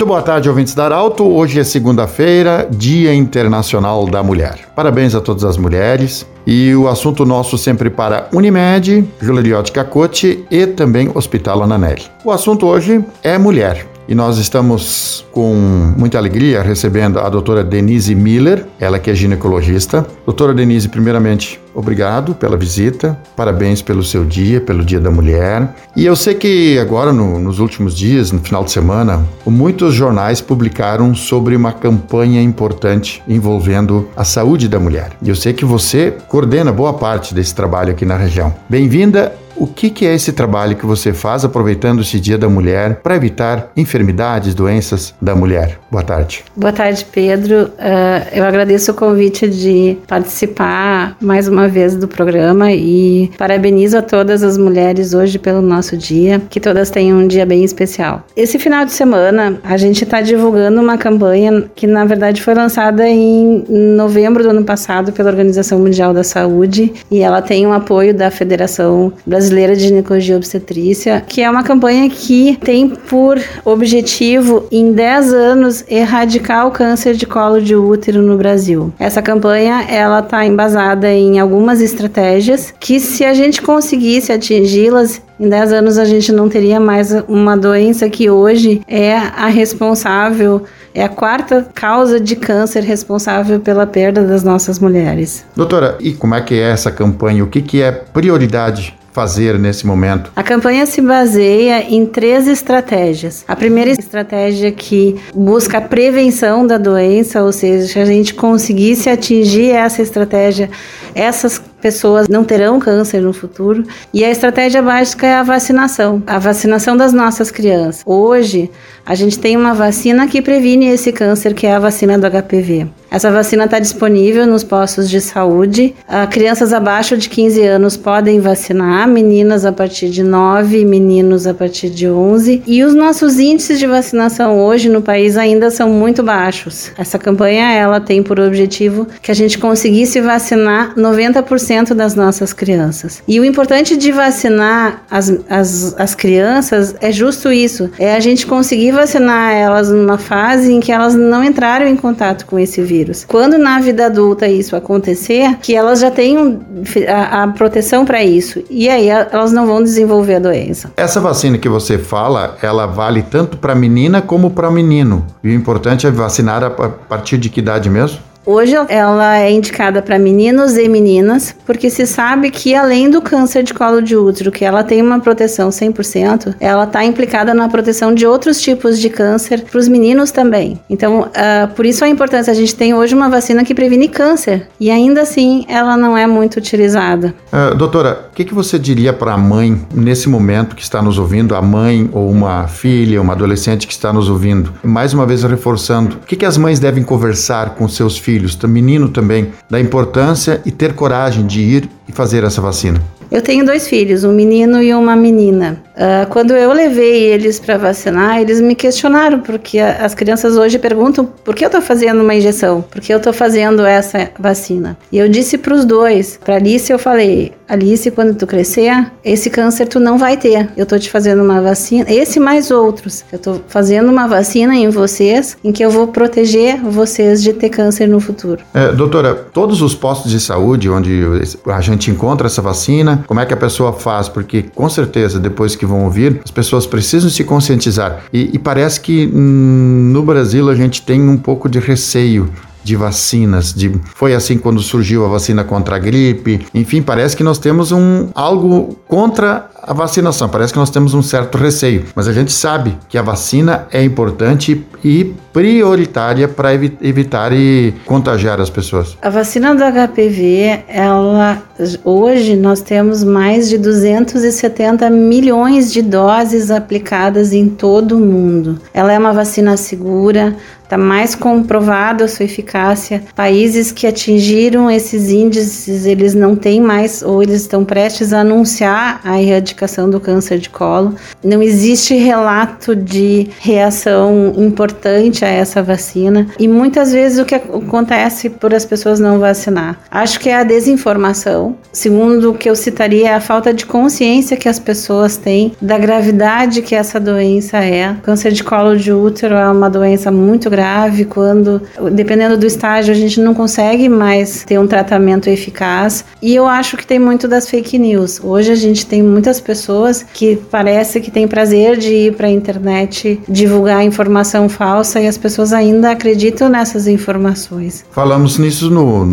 Muito boa tarde, ouvintes da Arauto. Hoje é segunda-feira, Dia Internacional da Mulher. Parabéns a todas as mulheres. E o assunto nosso sempre para Unimed, Juleriote Cacote e também Hospital Ananelli. O assunto hoje é mulher e nós estamos com muita alegria recebendo a doutora Denise Miller, ela que é ginecologista. Doutora Denise, primeiramente, obrigado pela visita, parabéns pelo seu dia, pelo Dia da Mulher. E eu sei que agora, no, nos últimos dias, no final de semana, muitos jornais publicaram sobre uma campanha importante envolvendo a saúde da mulher. E eu sei que você coordena boa parte desse trabalho aqui na região. Bem-vinda o que, que, é esse trabalho que você faz aproveitando esse Dia da Mulher para evitar enfermidades, doenças da mulher? Boa tarde. Boa tarde, Pedro. Uh, eu agradeço o convite de participar mais uma vez do programa e parabenizo a todas as mulheres hoje pelo nosso dia, que todas tenham um dia bem especial. Esse final de semana a gente está divulgando uma campanha que na verdade foi lançada em novembro do ano passado pela Organização Mundial da Saúde e ela tem o um apoio da Federação Brasileira Brasileira de Ginecologia e Obstetrícia, que é uma campanha que tem por objetivo, em 10 anos, erradicar o câncer de colo de útero no Brasil. Essa campanha, ela está embasada em algumas estratégias que, se a gente conseguisse atingi-las, em 10 anos a gente não teria mais uma doença que hoje é a responsável é a quarta causa de câncer responsável pela perda das nossas mulheres. Doutora, e como é que é essa campanha? O que, que é prioridade fazer nesse momento? A campanha se baseia em três estratégias. A primeira estratégia que busca a prevenção da doença, ou seja, se a gente conseguisse atingir essa estratégia, essas pessoas não terão câncer no futuro. E a estratégia básica é a vacinação, a vacinação das nossas crianças. Hoje, a gente tem uma vacina que previne esse câncer, que é a vacina do HPV. Essa vacina está disponível nos postos de saúde. Uh, crianças abaixo de 15 anos podem vacinar, meninas a partir de 9, meninos a partir de 11. E os nossos índices de vacinação hoje no país ainda são muito baixos. Essa campanha ela tem por objetivo que a gente conseguisse vacinar 90% das nossas crianças. E o importante de vacinar as, as, as crianças é justo isso: é a gente conseguir vacinar elas numa fase em que elas não entraram em contato com esse vírus Quando na vida adulta isso acontecer, que elas já tenham a, a proteção para isso e aí elas não vão desenvolver a doença. Essa vacina que você fala, ela vale tanto para menina como para menino. E o importante é vacinar a partir de que idade mesmo? Hoje ela é indicada para meninos e meninas, porque se sabe que além do câncer de colo de útero, que ela tem uma proteção 100%, ela está implicada na proteção de outros tipos de câncer para os meninos também. Então, uh, por isso a importância, a gente tem hoje uma vacina que previne câncer e ainda assim ela não é muito utilizada. Uh, doutora, o que, que você diria para a mãe nesse momento que está nos ouvindo, a mãe ou uma filha, uma adolescente que está nos ouvindo? Mais uma vez reforçando, o que, que as mães devem conversar com seus filhos? Filhos, menino também, da importância e ter coragem de ir e fazer essa vacina? Eu tenho dois filhos, um menino e uma menina. Uh, quando eu levei eles para vacinar, eles me questionaram, porque a, as crianças hoje perguntam por que eu estou fazendo uma injeção, por que eu estou fazendo essa vacina. E eu disse para os dois, para Alice eu falei, Alice, quando tu crescer, esse câncer tu não vai ter. Eu estou te fazendo uma vacina, esse mais outros. Eu estou fazendo uma vacina em vocês, em que eu vou proteger vocês de ter câncer no futuro. É, doutora, todos os postos de saúde onde a gente encontra essa vacina, como é que a pessoa faz? Porque com certeza depois que vão ouvir, as pessoas precisam se conscientizar. E, e parece que hum, no Brasil a gente tem um pouco de receio de vacinas. De, foi assim quando surgiu a vacina contra a gripe. Enfim, parece que nós temos um algo contra a vacinação. Parece que nós temos um certo receio, mas a gente sabe que a vacina é importante e prioritária para evi evitar e contagiar as pessoas. A vacina do HPV, ela hoje nós temos mais de 270 milhões de doses aplicadas em todo o mundo. Ela é uma vacina segura, está mais comprovado a sua eficácia. Países que atingiram esses índices, eles não têm mais ou eles estão prestes a anunciar a erradicação do câncer de colo. Não existe relato de reação importante a essa vacina e muitas vezes o que acontece por as pessoas não vacinar. Acho que é a desinformação. Segundo o que eu citaria, é a falta de consciência que as pessoas têm da gravidade que essa doença é. O câncer de colo de útero é uma doença muito grave grave, quando, dependendo do estágio, a gente não consegue mais ter um tratamento eficaz. E eu acho que tem muito das fake news. Hoje a gente tem muitas pessoas que parece que tem prazer de ir para a internet divulgar informação falsa e as pessoas ainda acreditam nessas informações. Falamos nisso no,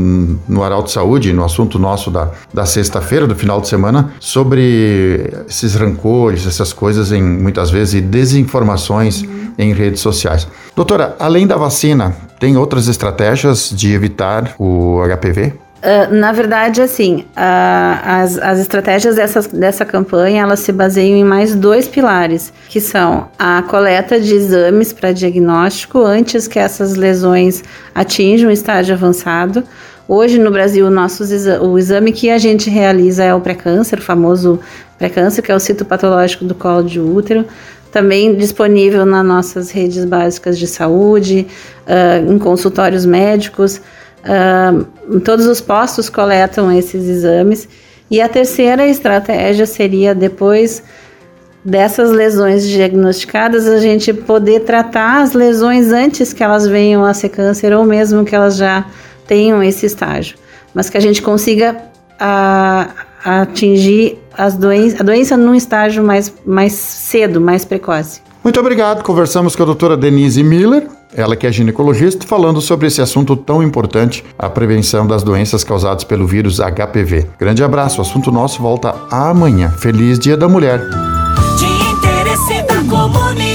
no Arauto Saúde, no assunto nosso da, da sexta-feira, do final de semana, sobre esses rancores, essas coisas em muitas vezes desinformações uhum. em redes sociais. Doutora, além da vacina, tem outras estratégias de evitar o HPV? Uh, ah, na verdade, assim, uh, as, as estratégias dessa, dessa campanha, elas se baseiam em mais dois pilares, que são a coleta de exames para diagnóstico antes que essas lesões atinjam o estágio avançado. Hoje, no Brasil, nossos o exame que a gente realiza é o pré-câncer, o famoso pré-câncer, que é o citopatológico do colo de útero também disponível nas nossas redes básicas de saúde, uh, em consultórios médicos. Uh, todos os postos coletam esses exames. E a terceira estratégia seria depois dessas lesões diagnosticadas, a gente poder tratar as lesões antes que elas venham a ser câncer ou mesmo que elas já tenham esse estágio, mas que a gente consiga a, atingir as doenças, a doença num estágio mais, mais cedo, mais precoce. Muito obrigado. Conversamos com a doutora Denise Miller, ela que é ginecologista, falando sobre esse assunto tão importante, a prevenção das doenças causadas pelo vírus HPV. Grande abraço, o assunto nosso volta amanhã. Feliz Dia da Mulher. De interesse da comunidade.